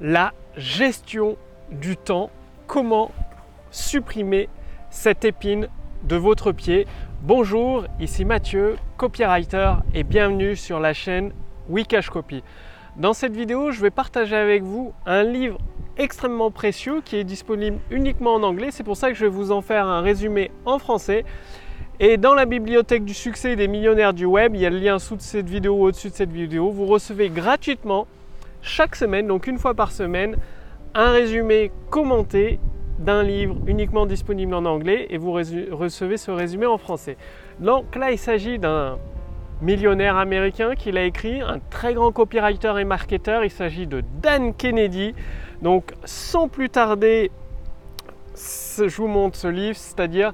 la gestion du temps, comment supprimer cette épine de votre pied? Bonjour, ici Mathieu, copywriter et bienvenue sur la chaîne Wikash Copy. Dans cette vidéo, je vais partager avec vous un livre extrêmement précieux qui est disponible uniquement en anglais. C'est pour ça que je vais vous en faire un résumé en français. Et dans la bibliothèque du succès des millionnaires du web, il y a le lien sous cette vidéo ou au-dessus de cette vidéo. Vous recevez gratuitement chaque semaine, donc une fois par semaine, un résumé commenté d'un livre uniquement disponible en anglais et vous recevez ce résumé en français. Donc là, il s'agit d'un millionnaire américain qui l'a écrit, un très grand copywriter et marketeur. Il s'agit de Dan Kennedy. Donc sans plus tarder, je vous montre ce livre, c'est-à-dire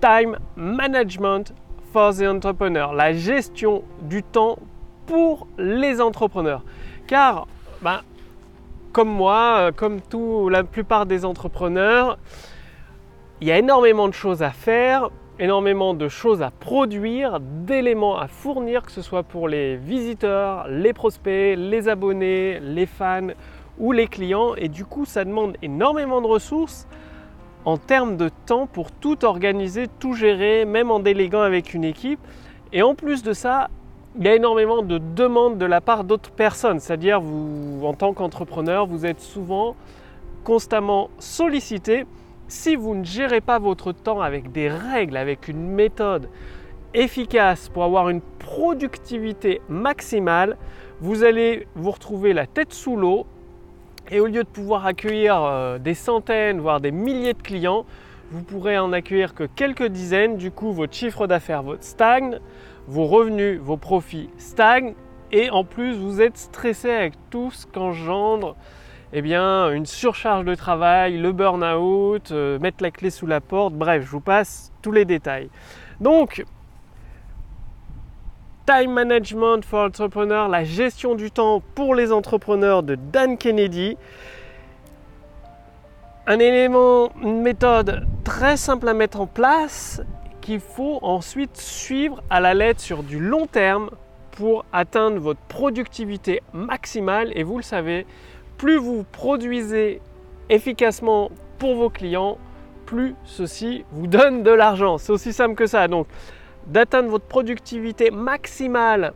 Time Management for the Entrepreneur, la gestion du temps pour les entrepreneurs. Car ben, comme moi, euh, comme tout, la plupart des entrepreneurs, il y a énormément de choses à faire, énormément de choses à produire, d'éléments à fournir, que ce soit pour les visiteurs, les prospects, les abonnés, les fans ou les clients. Et du coup, ça demande énormément de ressources en termes de temps pour tout organiser, tout gérer, même en déléguant avec une équipe. Et en plus de ça, il y a énormément de demandes de la part d'autres personnes. C'est-à-dire, vous, en tant qu'entrepreneur, vous êtes souvent constamment sollicité. Si vous ne gérez pas votre temps avec des règles, avec une méthode efficace pour avoir une productivité maximale, vous allez vous retrouver la tête sous l'eau et au lieu de pouvoir accueillir euh, des centaines, voire des milliers de clients, vous pourrez en accueillir que quelques dizaines. Du coup, votre chiffre d'affaires stagne, vos revenus, vos profits stagnent et en plus vous êtes stressé avec tout ce qu'engendre eh bien, une surcharge de travail, le burn-out, euh, mettre la clé sous la porte, bref, je vous passe tous les détails. Donc, Time Management for Entrepreneurs, la gestion du temps pour les entrepreneurs de Dan Kennedy. Un élément, une méthode très simple à mettre en place qu'il faut ensuite suivre à la lettre sur du long terme pour atteindre votre productivité maximale. Et vous le savez, plus vous produisez efficacement pour vos clients, plus ceci vous donne de l'argent. C'est aussi simple que ça. Donc, d'atteindre votre productivité maximale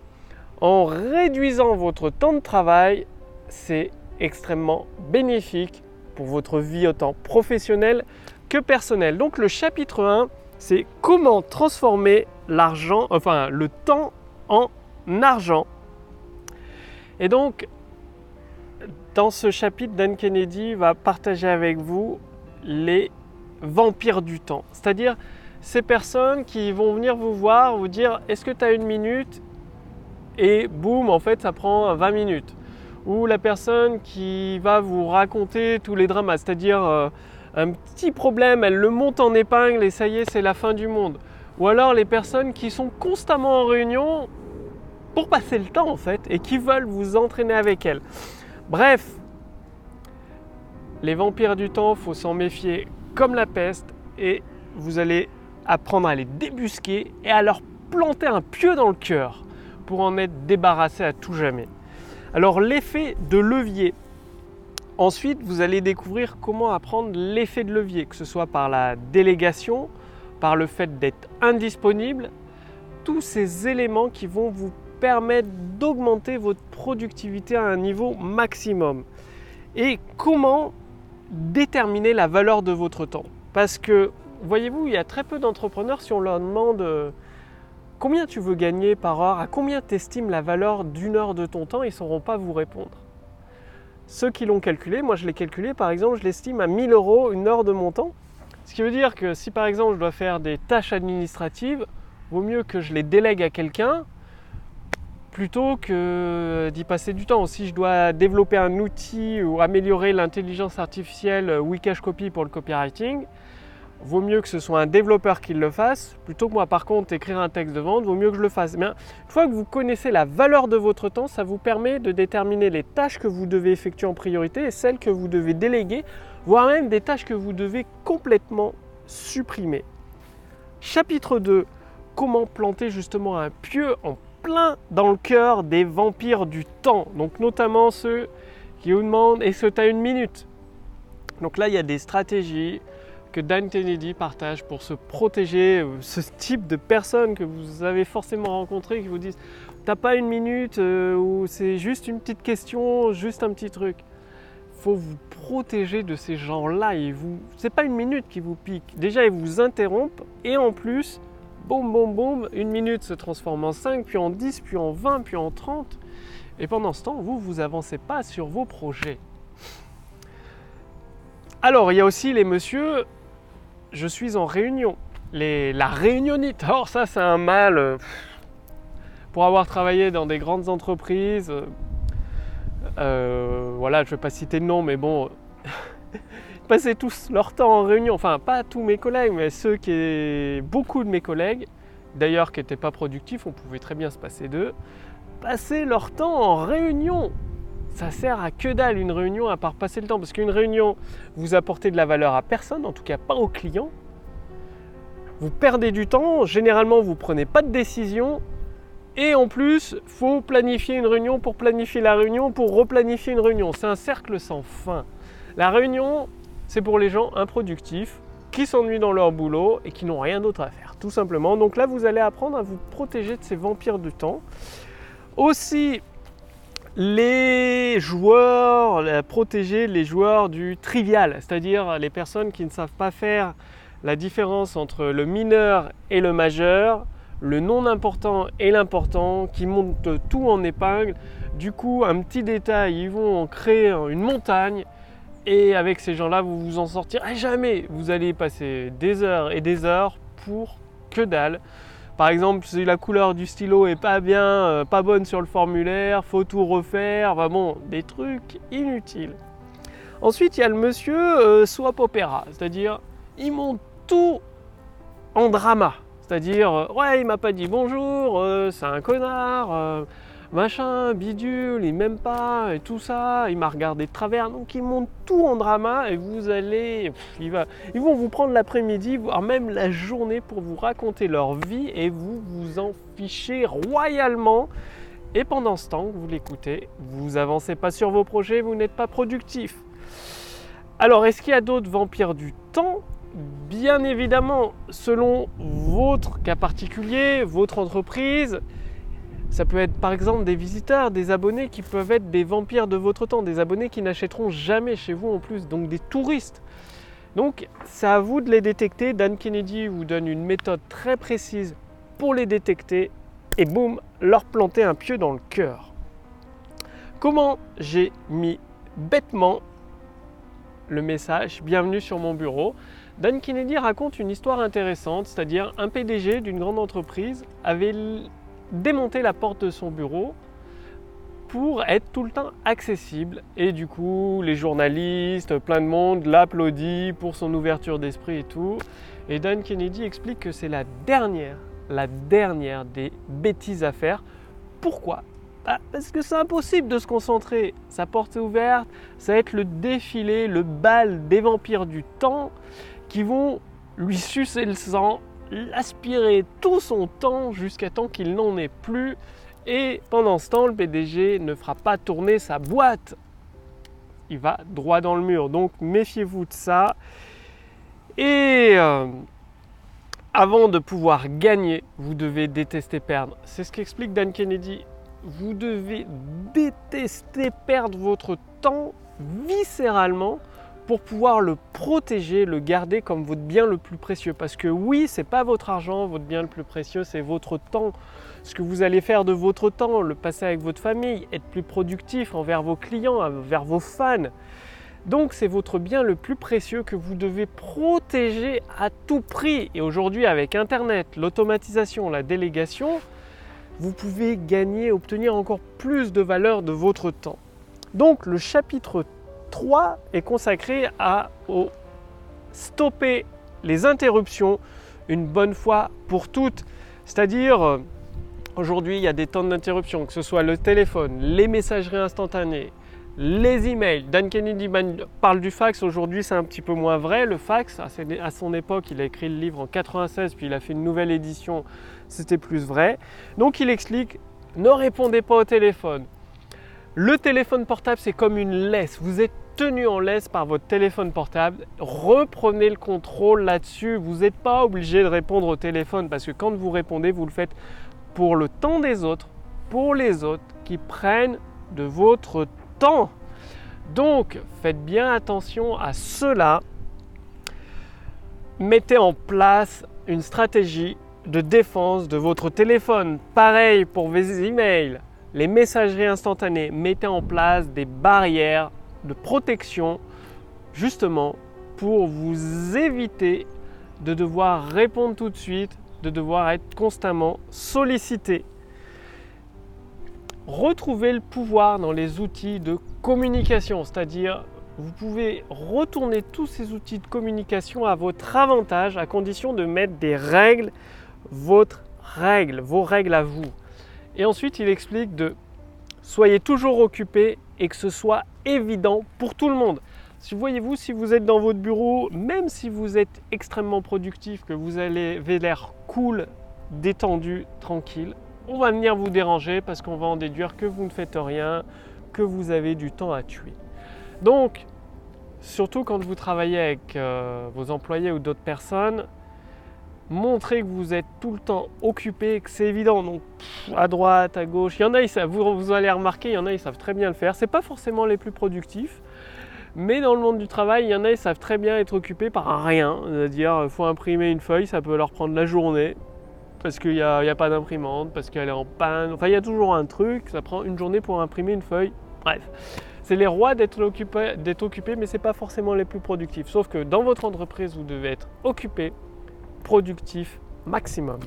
en réduisant votre temps de travail, c'est extrêmement bénéfique pour votre vie autant professionnelle que personnelle. Donc le chapitre 1, c'est comment transformer l'argent, enfin le temps en argent. Et donc, dans ce chapitre, Dan Kennedy va partager avec vous les vampires du temps. C'est-à-dire ces personnes qui vont venir vous voir, vous dire est-ce que tu as une minute? Et boum, en fait, ça prend 20 minutes. Ou la personne qui va vous raconter tous les dramas, c'est-à-dire euh, un petit problème, elle le monte en épingle et ça y est, c'est la fin du monde. Ou alors les personnes qui sont constamment en réunion pour passer le temps en fait et qui veulent vous entraîner avec elles. Bref, les vampires du temps, faut s'en méfier comme la peste et vous allez apprendre à les débusquer et à leur planter un pieu dans le cœur pour en être débarrassé à tout jamais. Alors l'effet de levier, Ensuite, vous allez découvrir comment apprendre l'effet de levier, que ce soit par la délégation, par le fait d'être indisponible, tous ces éléments qui vont vous permettre d'augmenter votre productivité à un niveau maximum. Et comment déterminer la valeur de votre temps? Parce que, voyez-vous, il y a très peu d'entrepreneurs, si on leur demande euh, combien tu veux gagner par heure, à combien tu estimes la valeur d'une heure de ton temps, ils ne sauront pas vous répondre. Ceux qui l'ont calculé, moi je l'ai calculé par exemple, je l'estime à 1000 euros une heure de mon temps. Ce qui veut dire que si par exemple je dois faire des tâches administratives, vaut mieux que je les délègue à quelqu'un plutôt que d'y passer du temps. Si je dois développer un outil ou améliorer l'intelligence artificielle Wikash Copy pour le copywriting, vaut mieux que ce soit un développeur qui le fasse, plutôt que moi par contre écrire un texte de vente, vaut mieux que je le fasse. une fois que vous connaissez la valeur de votre temps, ça vous permet de déterminer les tâches que vous devez effectuer en priorité et celles que vous devez déléguer, voire même des tâches que vous devez complètement supprimer. Chapitre 2, comment planter justement un pieu en plein dans le cœur des vampires du temps, donc notamment ceux qui vous demande est-ce que tu as une minute? Donc là, il y a des stratégies que Dan Kennedy partage pour se protéger, euh, ce type de personnes que vous avez forcément rencontrées qui vous disent T'as pas une minute euh, ou c'est juste une petite question, juste un petit truc. Faut vous protéger de ces gens-là. Ce vous, c'est pas une minute qui vous pique. Déjà, ils vous interrompent et en plus, boum, boum, boum, une minute se transforme en 5, puis en 10, puis en 20, puis en 30. Et pendant ce temps, vous, vous avancez pas sur vos projets. Alors, il y a aussi les messieurs, je suis en réunion. La réunionnite, or ça c'est un mal. Euh, pour avoir travaillé dans des grandes entreprises, euh, voilà, je ne vais pas citer de nom, mais bon, ils passaient tous leur temps en réunion. Enfin, pas tous mes collègues, mais ceux qui, beaucoup de mes collègues, d'ailleurs qui n'étaient pas productifs, on pouvait très bien se passer d'eux, passaient leur temps en réunion ça sert à que dalle une réunion à part passer le temps. Parce qu'une réunion, vous apportez de la valeur à personne, en tout cas pas aux clients. Vous perdez du temps, généralement vous ne prenez pas de décision. Et en plus, faut planifier une réunion pour planifier la réunion, pour replanifier une réunion. C'est un cercle sans fin. La réunion, c'est pour les gens improductifs, qui s'ennuient dans leur boulot et qui n'ont rien d'autre à faire, tout simplement. Donc là, vous allez apprendre à vous protéger de ces vampires du temps. Aussi, les joueurs, protéger les joueurs du trivial, c'est-à-dire les personnes qui ne savent pas faire la différence entre le mineur et le majeur, le non important et l'important, qui montent tout en épingle. Du coup, un petit détail, ils vont en créer une montagne. Et avec ces gens-là, vous vous en sortirez jamais. Vous allez passer des heures et des heures pour que dalle. Par exemple, si la couleur du stylo est pas bien, euh, pas bonne sur le formulaire, faut tout refaire, vraiment des trucs inutiles. Ensuite, il y a le monsieur euh, swap opéra, c'est-à-dire ils montent tout en drama. C'est-à-dire, euh, ouais, il m'a pas dit bonjour, c'est un connard, machin, bidule, il m'aime pas, et tout ça, il m'a regardé de travers, donc ils montent tout en drama et vous allez, il ils vont vous prendre l'après-midi, voire même la journée pour vous raconter leur vie et vous vous en fichez royalement. Et pendant ce temps que vous l'écoutez, vous avancez pas sur vos projets, vous n'êtes pas productif. Alors, est-ce qu'il y a d'autres vampires du temps? Bien évidemment, selon votre cas particulier, votre entreprise, ça peut être par exemple des visiteurs, des abonnés qui peuvent être des vampires de votre temps, des abonnés qui n'achèteront jamais chez vous en plus, donc des touristes. Donc c'est à vous de les détecter. Dan Kennedy vous donne une méthode très précise pour les détecter et boum, leur planter un pieu dans le cœur. Comment j'ai mis bêtement le message Bienvenue sur mon bureau. Dan Kennedy raconte une histoire intéressante, c'est-à-dire un PDG d'une grande entreprise avait démonter la porte de son bureau pour être tout le temps accessible. Et du coup, les journalistes, plein de monde l'applaudit pour son ouverture d'esprit et tout. Et Dan Kennedy explique que c'est la dernière, la dernière des bêtises à faire. Pourquoi? Bah, Parce que c'est impossible de se concentrer. Sa porte est ouverte, ça va être le défilé, le bal des vampires du temps qui vont lui sucer le sang l'aspirer tout son temps jusqu'à temps qu'il n'en ait plus. Et pendant ce temps, le PDG ne fera pas tourner sa boîte. Il va droit dans le mur. Donc méfiez-vous de ça. Et euh, avant de pouvoir gagner, vous devez détester perdre. C'est ce qu'explique Dan Kennedy. Vous devez détester perdre votre temps viscéralement pour pouvoir le protéger, le garder comme votre bien le plus précieux. Parce que oui, c'est pas votre argent, votre bien le plus précieux, c'est votre temps. Ce que vous allez faire de votre temps, le passer avec votre famille, être plus productif envers vos clients, envers vos fans. Donc c'est votre bien le plus précieux que vous devez protéger à tout prix. Et aujourd'hui avec Internet, l'automatisation, la délégation, vous pouvez gagner, obtenir encore plus de valeur de votre temps. Donc le chapitre 3 est consacré à stopper les interruptions une bonne fois pour toutes. C'est-à-dire, euh, aujourd'hui, il y a des temps d'interruption, que ce soit le téléphone, les messageries instantanées, les emails. Dan Kennedy parle du fax. Aujourd'hui, c'est un petit peu moins vrai. Le fax, à son époque, il a écrit le livre en 96, puis il a fait une nouvelle édition. C'était plus vrai. Donc, il explique ne répondez pas au téléphone, Le téléphone portable, c'est comme une laisse. Vous êtes tenu en laisse par votre téléphone portable. Reprenez le contrôle là-dessus. Vous n'êtes pas obligé de répondre au téléphone parce que quand vous répondez, vous le faites pour le temps des autres, pour les autres qui prennent de votre temps. Donc, faites bien attention à cela. Mettez en place une stratégie de défense de votre téléphone. Pareil pour vos emails, les messageries instantanées. Mettez en place des barrières de protection justement pour vous éviter de devoir répondre tout de suite, de devoir être constamment sollicité. Retrouvez le pouvoir dans les outils de communication, c'est-à-dire vous pouvez retourner tous ces outils de communication à votre avantage à condition de mettre des règles, votre règle, vos règles à vous. Et ensuite, il explique de soyez toujours occupé et que ce soit évident pour tout le monde. Si voyez-vous, si vous êtes dans votre bureau, même si vous êtes extrêmement productif, que vous avez l'air cool, détendu, tranquille, on va venir vous déranger parce qu'on va en déduire que vous ne faites rien, que vous avez du temps à tuer. Donc, surtout quand vous travaillez avec euh, vos employés ou d'autres personnes, montrez que vous êtes tout le temps occupé, que c'est évident. Donc, à droite, à gauche, il y en a, ils savent, vous, allez remarquer, il y en a, ils savent très bien le faire. Ce n'est pas forcément les plus productifs, mais dans le monde du travail, il y en a, ils savent très bien être occupés par rien. C'est-à-dire, il faut imprimer une feuille, ça peut leur prendre la journée parce qu'il n'y a, pas d'imprimante, parce qu'elle est en panne. Enfin, il y a toujours un truc, ça prend une journée pour imprimer une feuille. Bref, c'est les rois d'être occupé, mais ce n'est pas forcément les plus productifs. Sauf que dans votre entreprise, vous devez être occupé, productif maximum.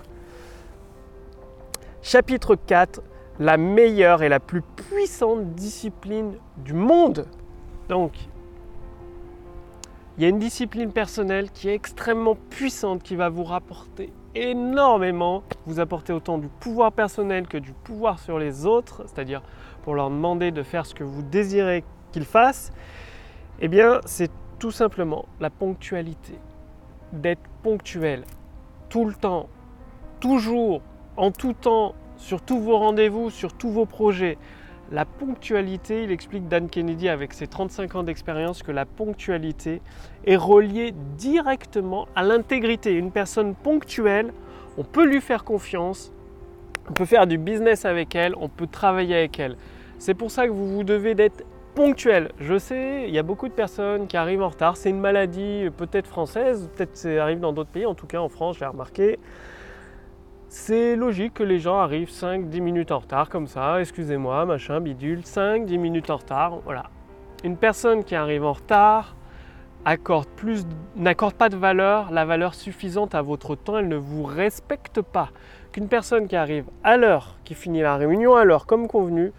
Chapitre 4, la meilleure et la plus puissante discipline du monde. Donc, il y a une discipline personnelle qui est extrêmement puissante, qui va vous rapporter énormément, vous apporter autant du pouvoir personnel que du pouvoir sur les autres, c'est-à-dire pour leur demander de faire ce que vous désirez qu'ils fassent, eh bien c'est tout simplement la ponctualité. D'être ponctuel tout le temps, toujours, en tout temps, sur tous vos rendez-vous, sur tous vos projets. La ponctualité, il explique Dan Kennedy avec ses 35 ans d'expérience que la ponctualité est reliée directement à l'intégrité. Une personne ponctuelle, on peut lui faire confiance, on peut faire du business avec elle, on peut travailler avec elle. C'est pour ça que vous, vous devez d'être ponctuel. Je sais, il y a beaucoup de personnes qui arrivent en retard. C'est une maladie peut-être française, peut-être ça arrive dans d'autres pays, en tout cas en France, j'ai remarqué. C'est logique que les gens arrivent 5-10 minutes en retard comme ça, excusez-moi, machin, bidule, 5-10 minutes en retard, voilà. Une personne qui arrive en retard n'accorde pas de valeur, la valeur suffisante à votre temps, elle ne vous respecte pas. Qu'une personne qui arrive à l'heure, qui finit la réunion à l'heure comme convenu,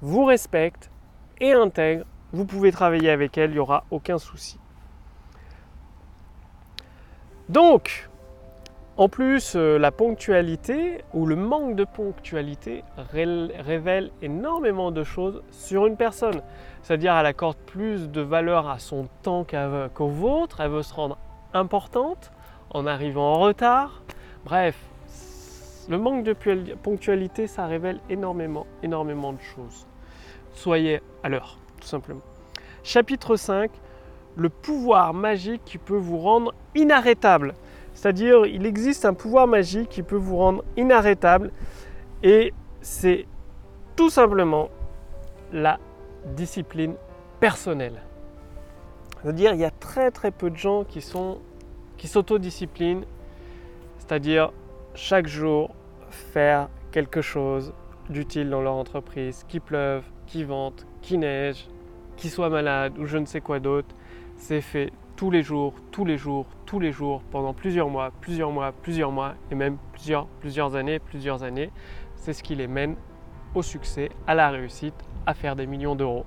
vous respecte intègre, vous pouvez travailler avec elle, il n'y aura aucun souci. Donc, en plus, euh, la ponctualité ou le manque de ponctualité révèle énormément de choses sur une personne. C'est-à-dire elle accorde plus de valeur à son temps qu'au vôtre, elle veut se rendre importante en arrivant en retard. Bref, le manque de ponctualité, ça révèle énormément, énormément de choses. Soyez à l'heure, tout simplement. Chapitre 5, le pouvoir magique qui peut vous rendre inarrêtable. C'est-à-dire, il existe un pouvoir magique qui peut vous rendre inarrêtable et c'est tout simplement la discipline personnelle. C'est-à-dire, il y a très très peu de gens qui sont qui s'autodisciplinent, c'est-à-dire chaque jour faire quelque chose d'utile dans leur entreprise, qu'il pleuve, qu'il vente, qu'il neige, qu'il soit malade ou je ne sais quoi d'autre, c'est fait tous les jours, tous les jours, tous les jours, pendant plusieurs mois, plusieurs mois, plusieurs mois, et même plusieurs, plusieurs années, plusieurs années. C'est ce qui les mène au succès, à la réussite, à faire des millions d'euros.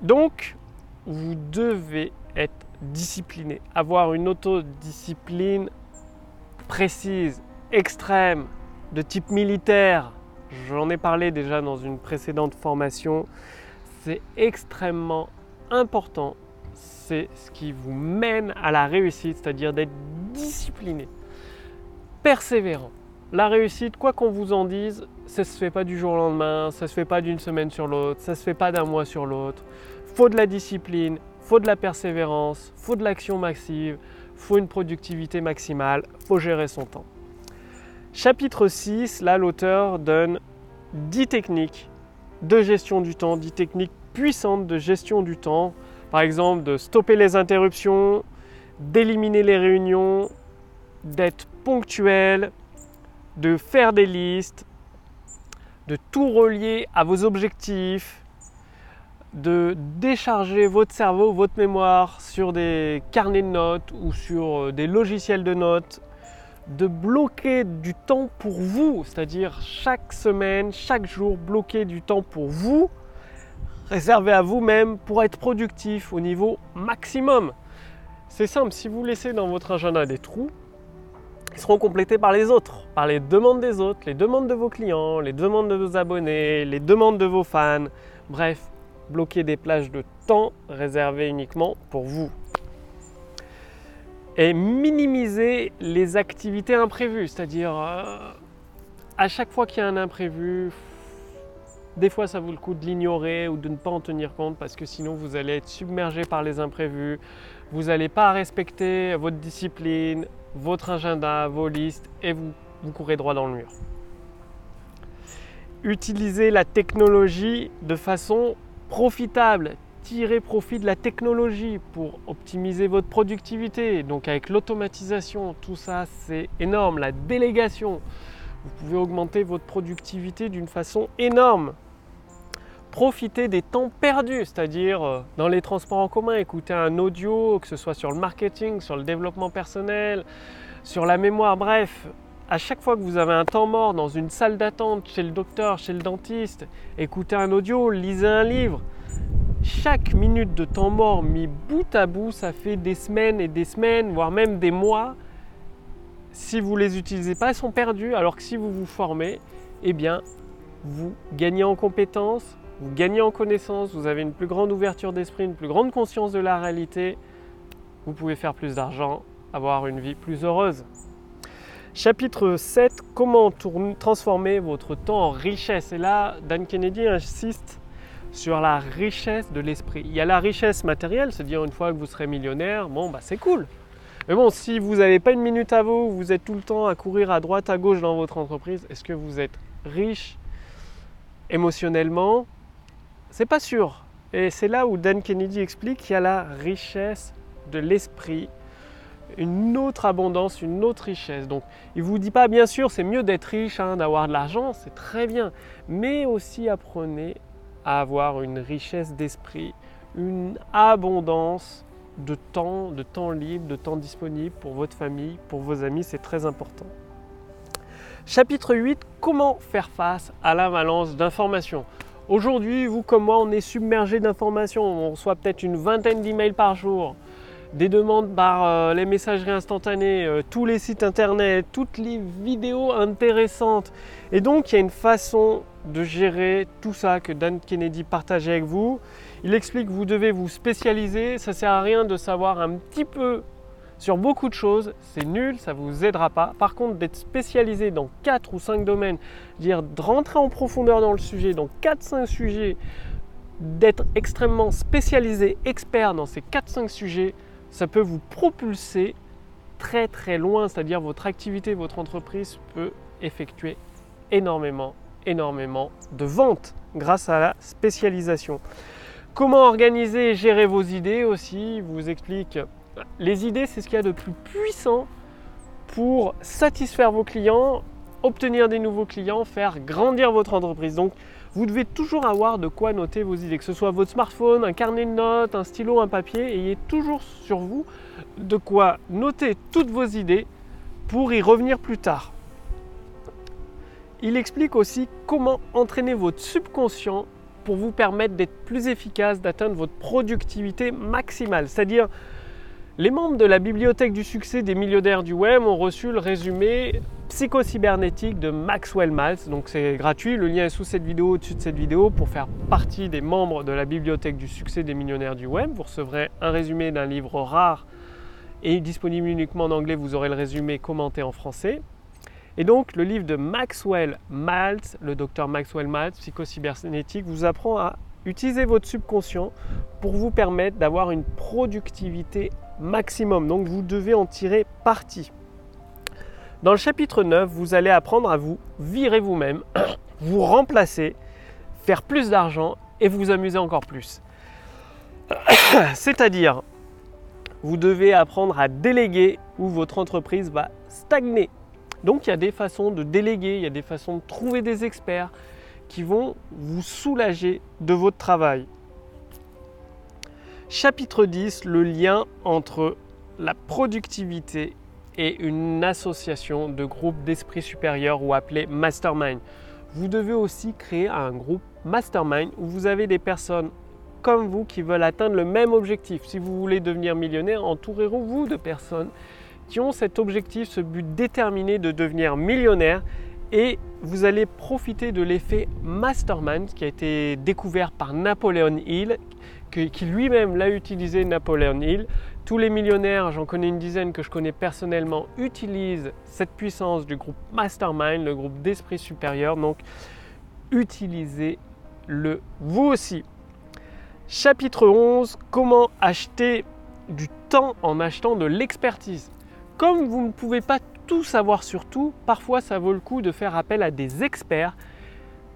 Donc, vous devez être discipliné, avoir une autodiscipline précise, extrême, de type militaire. J'en ai parlé déjà dans une précédente formation. C'est extrêmement important c'est ce qui vous mène à la réussite, c'est-à-dire d'être discipliné, persévérant. la réussite, quoi qu'on vous en dise, ça ne se fait pas du jour au lendemain, ça ne se fait pas d'une semaine sur l'autre, ça ne se fait pas d'un mois sur l'autre. Faut de la discipline, faut de la persévérance, faut de l'action massive, faut une productivité maximale, faut gérer son temps. Chapitre 6, là l'auteur donne 10 techniques de gestion du temps, 10 techniques puissantes de gestion du temps. Par exemple, de stopper les interruptions, d'éliminer les réunions, d'être ponctuel, de faire des listes, de tout relier à vos objectifs, de décharger votre cerveau, votre mémoire sur des carnets de notes ou sur euh, des logiciels de notes, de bloquer du temps pour vous, c'est-à-dire chaque semaine, chaque jour, bloquer du temps pour vous, réservé à vous-même pour être productif au niveau maximum. C'est simple, si vous laissez dans votre agenda des trous, ils seront complétés par les autres, par les demandes des autres, les demandes de vos clients, les demandes de vos abonnés, les demandes de vos fans. Bref, bloquer des plages de temps réservées uniquement pour vous. Et minimiser les activités imprévues, c'est-à-dire euh, à chaque fois qu'il y a un imprévu, des fois ça vaut le coup de l'ignorer ou de ne pas en tenir compte parce que sinon vous allez être submergé par les imprévus, vous n'allez pas respecter votre discipline, votre agenda, vos listes et vous, vous courez droit dans le mur. Utilisez la technologie de façon profitable. Tirez profit de la technologie pour optimiser votre productivité. Donc avec l'automatisation, tout ça c'est énorme. La délégation, vous pouvez augmenter votre productivité d'une façon énorme. Profitez des temps perdus, c'est-à-dire euh, dans les transports en commun, écouter un audio, que ce soit sur le marketing, sur le développement personnel, sur la mémoire, bref, à chaque fois que vous avez un temps mort dans une salle d'attente, chez le docteur, chez le dentiste, écoutez un audio, lisez un livre. Chaque minute de temps mort mis bout à bout, ça fait des semaines et des semaines, voire même des mois. Si vous ne les utilisez pas, elles sont perdues. Alors que si vous vous formez, eh bien, vous gagnez en compétences, vous gagnez en connaissances, vous avez une plus grande ouverture d'esprit, une plus grande conscience de la réalité, vous pouvez faire plus d'argent, avoir une vie plus heureuse. Chapitre 7, comment transformer votre temps en richesse Et là, Dan Kennedy insiste sur la richesse de l'esprit. Il y a la richesse matérielle, c'est-à-dire une fois que vous serez millionnaire, bon, bah c'est cool. Mais bon, si vous n'avez pas une minute à vous, vous êtes tout le temps à courir à droite, à gauche dans votre entreprise, est-ce que vous êtes riche émotionnellement? C'est pas sûr. Et c'est là où Dan Kennedy explique qu'il y a la richesse de l'esprit, une autre abondance, une autre richesse. Donc il ne vous dit pas, bien sûr, c'est mieux d'être riche, hein, d'avoir de l'argent, c'est très bien. Mais aussi apprenez avoir une richesse d'esprit, une abondance de temps, de temps libre, de temps disponible pour votre famille, pour vos amis, c'est très important. Chapitre 8, comment faire face à l'avalanche d'informations Aujourd'hui, vous comme moi, on est submergé d'informations. On reçoit peut-être une vingtaine d'emails par jour, des demandes par euh, les messageries instantanées, euh, tous les sites internet, toutes les vidéos intéressantes. Et donc, il y a une façon de gérer tout ça que Dan Kennedy partageait avec vous. Il explique que vous devez vous spécialiser. Ça sert à rien de savoir un petit peu sur beaucoup de choses, c'est nul, ça ne vous aidera pas. Par contre, d'être spécialisé dans 4 ou 5 domaines, dire de rentrer en profondeur dans le sujet, dans 4-5 sujets, d'être extrêmement spécialisé, expert dans ces 4-5 sujets, ça peut vous propulser très très loin, c'est-à-dire votre activité, votre entreprise peut effectuer énormément, énormément de ventes grâce à la spécialisation. Comment organiser et gérer vos idées aussi, vous explique les idées, c'est ce qu'il y a de plus puissant pour satisfaire vos clients, obtenir des nouveaux clients, faire grandir votre entreprise. Donc, vous devez toujours avoir de quoi noter vos idées, que ce soit votre smartphone, un carnet de notes, un stylo, un papier, ayez toujours sur vous de quoi noter toutes vos idées pour y revenir plus tard. Il explique aussi comment entraîner votre subconscient pour vous permettre d'être plus efficace, d'atteindre votre productivité maximale. C'est-à-dire, les membres de la bibliothèque du succès des millionnaires du web ont reçu le résumé psychocybernétique de Maxwell Maltz. Donc c'est gratuit, le lien est sous cette vidéo, au-dessus de cette vidéo. Pour faire partie des membres de la bibliothèque du succès des millionnaires du web, vous recevrez un résumé d'un livre rare et disponible uniquement en anglais. Vous aurez le résumé commenté en français. Et donc, le livre de Maxwell Maltz, le docteur Maxwell Maltz, psychocybernétique, vous apprend à utiliser votre subconscient pour vous permettre d'avoir une productivité maximum. Donc, vous devez en tirer parti. Dans le chapitre 9, vous allez apprendre à vous virer vous-même, vous remplacer, faire plus d'argent et vous amuser encore plus. C'est-à-dire, vous devez apprendre à déléguer ou votre entreprise va stagner. Donc il y a des façons de déléguer, il y a des façons de trouver des experts qui vont vous soulager de votre travail. Chapitre 10, le lien entre la productivité et une association de groupes d'esprit supérieur ou appelé mastermind. Vous devez aussi créer un groupe mastermind où vous avez des personnes comme vous qui veulent atteindre le même objectif. Si vous voulez devenir millionnaire, entourez-vous de personnes qui ont cet objectif, ce but déterminé de devenir millionnaire et vous allez profiter de l'effet mastermind qui a été découvert par Napoléon Hill, qui lui-même l'a utilisé, Napoléon Hill. Tous les millionnaires, j'en connais une dizaine que je connais personnellement, utilisent cette puissance du groupe mastermind, le groupe d'esprit supérieur. Donc, utilisez-le vous aussi. Chapitre 11, comment acheter du temps en achetant de l'expertise. Comme vous ne pouvez pas tout savoir sur tout, parfois ça vaut le coup de faire appel à des experts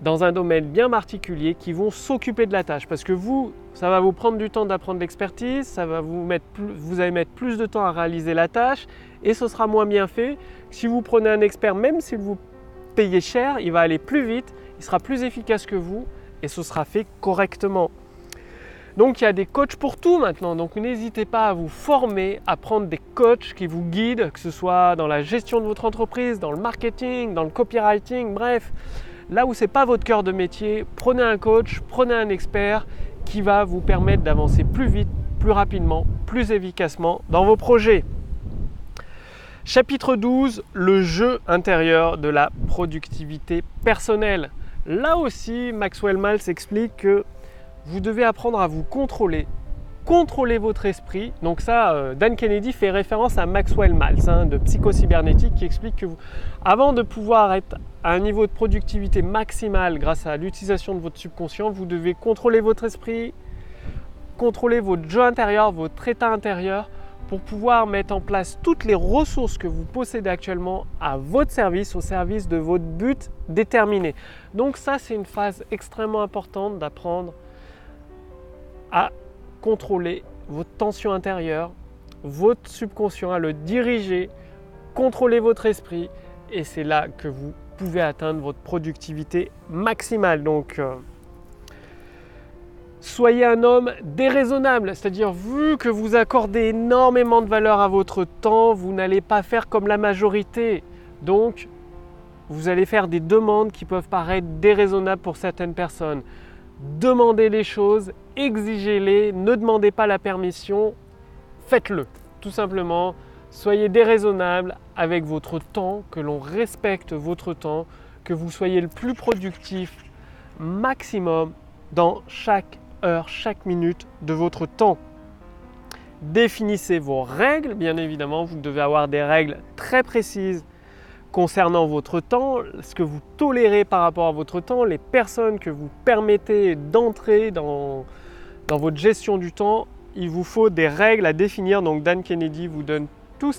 dans un domaine bien particulier qui vont s'occuper de la tâche. Parce que vous, ça va vous prendre du temps d'apprendre l'expertise, ça va vous mettre, vous allez mettre plus de temps à réaliser la tâche et ce sera moins bien fait. Si vous prenez un expert, même si vous payez cher, il va aller plus vite, il sera plus efficace que vous et ce sera fait correctement. Donc il y a des coachs pour tout maintenant. Donc n'hésitez pas à vous former, à prendre des coachs qui vous guident, que ce soit dans la gestion de votre entreprise, dans le marketing, dans le copywriting, bref. Là où ce n'est pas votre cœur de métier, prenez un coach, prenez un expert qui va vous permettre d'avancer plus vite, plus rapidement, plus efficacement dans vos projets. Chapitre 12, le jeu intérieur de la productivité personnelle. Là aussi, Maxwell Maltz explique que vous devez apprendre à vous contrôler, contrôler votre esprit. Donc ça, euh, Dan Kennedy fait référence à Maxwell Maltz hein, de psychocybernétique qui explique que vous, avant de pouvoir être à un niveau de productivité maximale grâce à l'utilisation de votre subconscient, vous devez contrôler votre esprit, contrôler votre jeu intérieur, votre état intérieur pour pouvoir mettre en place toutes les ressources que vous possédez actuellement à votre service, au service de votre but déterminé. Donc ça, c'est une phase extrêmement importante d'apprendre à contrôler votre tension intérieure, votre subconscient, à le diriger, contrôler votre esprit et c'est là que vous pouvez atteindre votre productivité maximale. Donc, euh, soyez un homme déraisonnable, c'est-à-dire vu que vous accordez énormément de valeur à votre temps, vous n'allez pas faire comme la majorité. Donc, vous allez faire des demandes qui peuvent paraître déraisonnables pour certaines personnes demandez les choses, exigez-les, ne demandez pas la permission, faites-le. Tout simplement, soyez déraisonnable avec votre temps, que l'on respecte votre temps, que vous soyez le plus productif maximum dans chaque heure, chaque minute de votre temps. Définissez vos règles, bien évidemment, vous devez avoir des règles très précises concernant votre temps, ce que vous tolérez par rapport à votre temps, les personnes que vous permettez d'entrer dans, dans votre gestion du temps, il vous faut des règles à définir. Donc Dan Kennedy vous donne tout,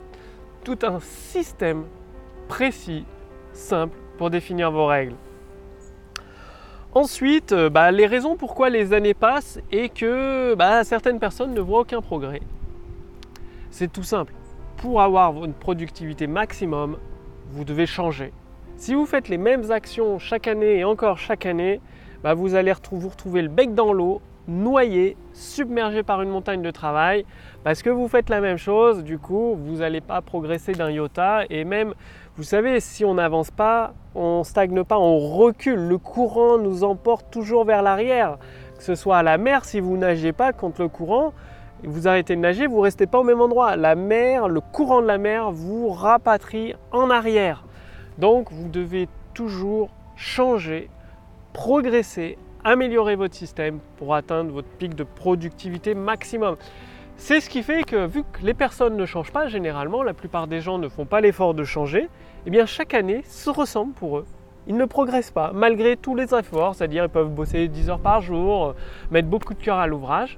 tout un système précis, simple pour définir vos règles. Ensuite, euh, bah, les raisons pourquoi les années passent et que bah, certaines personnes ne voient aucun progrès. C'est tout simple. Pour avoir une productivité maximum, vous devez changer. Si vous faites les mêmes actions chaque année et encore chaque année, bah, vous allez vous retrouver le bec dans l'eau, noyé, submergé par une montagne de travail, parce que vous faites la même chose, du coup, vous n'allez pas progresser d'un iota, et même, vous savez, si on n'avance pas, on stagne pas, on recule, le courant nous emporte toujours vers l'arrière, que ce soit à la mer, si vous nagez pas contre le courant, vous arrêtez de nager, vous ne restez pas au même endroit. La mer, le courant de la mer vous rapatrie en arrière. Donc vous devez toujours changer, progresser, améliorer votre système pour atteindre votre pic de productivité maximum. C'est ce qui fait que vu que les personnes ne changent pas généralement, la plupart des gens ne font pas l'effort de changer, eh bien chaque année se ressemble pour eux. Ils ne progressent pas, malgré tous les efforts, c'est-à-dire ils peuvent bosser 10 heures par jour, mettre beaucoup de cœur à l'ouvrage,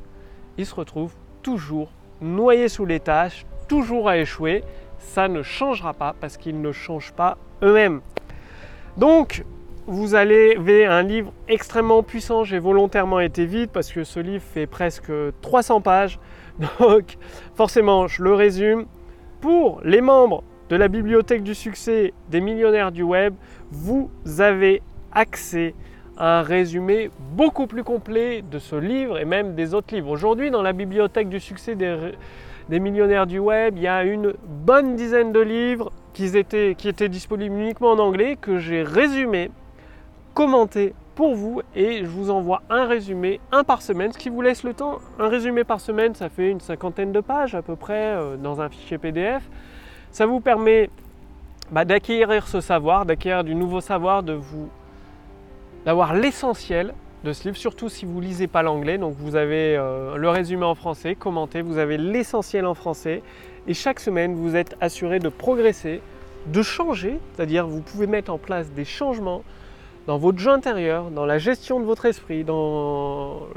ils se retrouvent toujours noyés sous les tâches, toujours à échouer. Ça ne changera pas parce qu'ils ne changent pas eux-mêmes. Donc, vous allez voir un livre extrêmement puissant. J'ai volontairement été vite parce que ce livre fait presque 300 pages. Donc, forcément, je le résume. Pour les membres de la bibliothèque du succès des millionnaires du web, vous avez accès un résumé beaucoup plus complet de ce livre et même des autres livres. Aujourd'hui, dans la bibliothèque du succès des, millionnaires du web, il y a une bonne dizaine de livres qui étaient, qui étaient disponibles uniquement en anglais que j'ai résumés, commentés pour vous et je vous envoie un résumé, un par semaine, ce qui vous laisse le temps. Un résumé par semaine, ça fait une cinquantaine de pages à peu près euh, dans un fichier PDF. Ça vous permet bah, d'acquérir ce savoir, d'acquérir du nouveau savoir, de vous d'avoir l'essentiel de ce livre, surtout si vous ne lisez pas l'anglais. Donc vous avez euh, le résumé en français, commenté, vous avez l'essentiel en français. Et chaque semaine, vous êtes assuré de progresser, de changer, c'est-à-dire vous pouvez mettre en place des changements dans votre jeu intérieur, dans la gestion de votre esprit, pour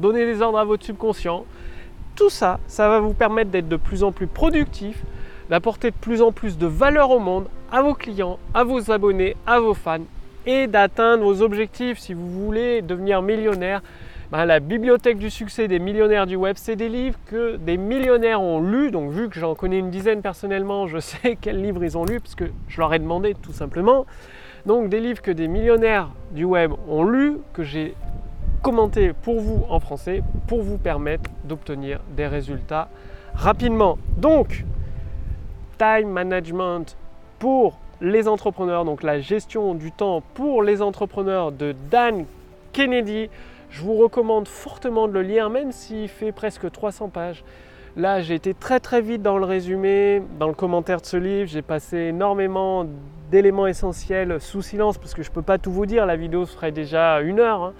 donner des ordres à votre subconscient. Tout ça, ça va vous permettre d'être de plus en plus productif, d'apporter de plus en plus de valeur au monde, à vos clients, à vos abonnés, à vos fans et d'atteindre vos objectifs si vous voulez devenir millionnaire. Ben, la bibliothèque du succès des millionnaires du web, c'est des livres que des millionnaires ont lus. Donc vu que j'en connais une dizaine personnellement, je sais quels livres ils ont lus parce que je leur ai demandé tout simplement. Donc des livres que des millionnaires du web ont lus, que j'ai commenté pour vous en français, pour vous permettre d'obtenir des résultats rapidement. Donc, time management pour les entrepreneurs, donc la gestion du temps pour les entrepreneurs de Dan Kennedy. Je vous recommande fortement de le lire, même s'il fait presque 300 pages. Là, j'ai été très très vite dans le résumé, dans le commentaire de ce livre. J'ai passé énormément d'éléments essentiels sous silence parce que je ne peux pas tout vous dire. La vidéo ferait déjà une heure. Hein.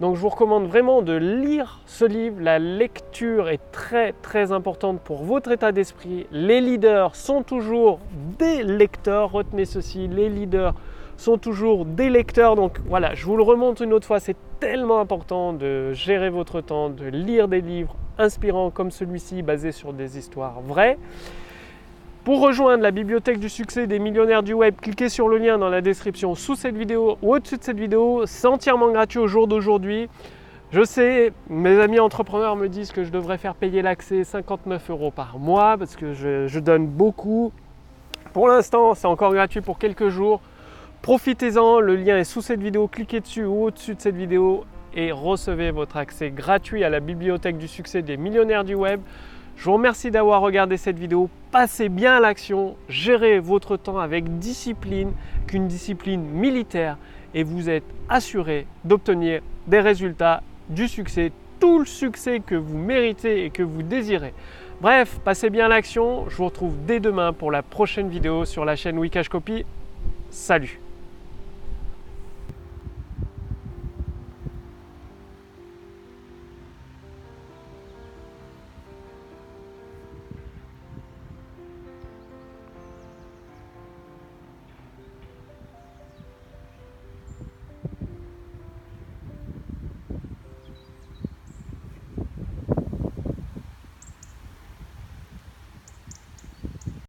Donc je vous recommande vraiment de lire ce livre. La lecture est très très importante pour votre état d'esprit. Les leaders sont toujours des lecteurs. Retenez ceci, les leaders sont toujours des lecteurs. Donc voilà, je vous le remonte une autre fois. C'est tellement important de gérer votre temps, de lire des livres inspirants comme celui-ci basés sur des histoires vraies. Pour rejoindre la bibliothèque du succès des millionnaires du web, cliquez sur le lien dans la description sous cette vidéo ou au-dessus de cette vidéo. C'est entièrement gratuit au jour d'aujourd'hui. Je sais, mes amis entrepreneurs me disent que je devrais faire payer l'accès 59 euros par mois parce que je, donne beaucoup. Pour l'instant, c'est encore gratuit pour quelques jours. Profitez-en, le lien est sous cette vidéo. Cliquez dessus ou au-dessus de cette vidéo et recevez votre accès gratuit à la bibliothèque du succès des millionnaires du web. Je vous remercie d'avoir regardé cette vidéo. Passez bien à l'action, gérez votre temps avec discipline, qu'une discipline militaire, et vous êtes assuré d'obtenir des résultats, du succès, tout le succès que vous méritez et que vous désirez. Bref, passez bien à l'action. Je vous retrouve dès demain pour la prochaine vidéo sur la chaîne Wikash Copy. Salut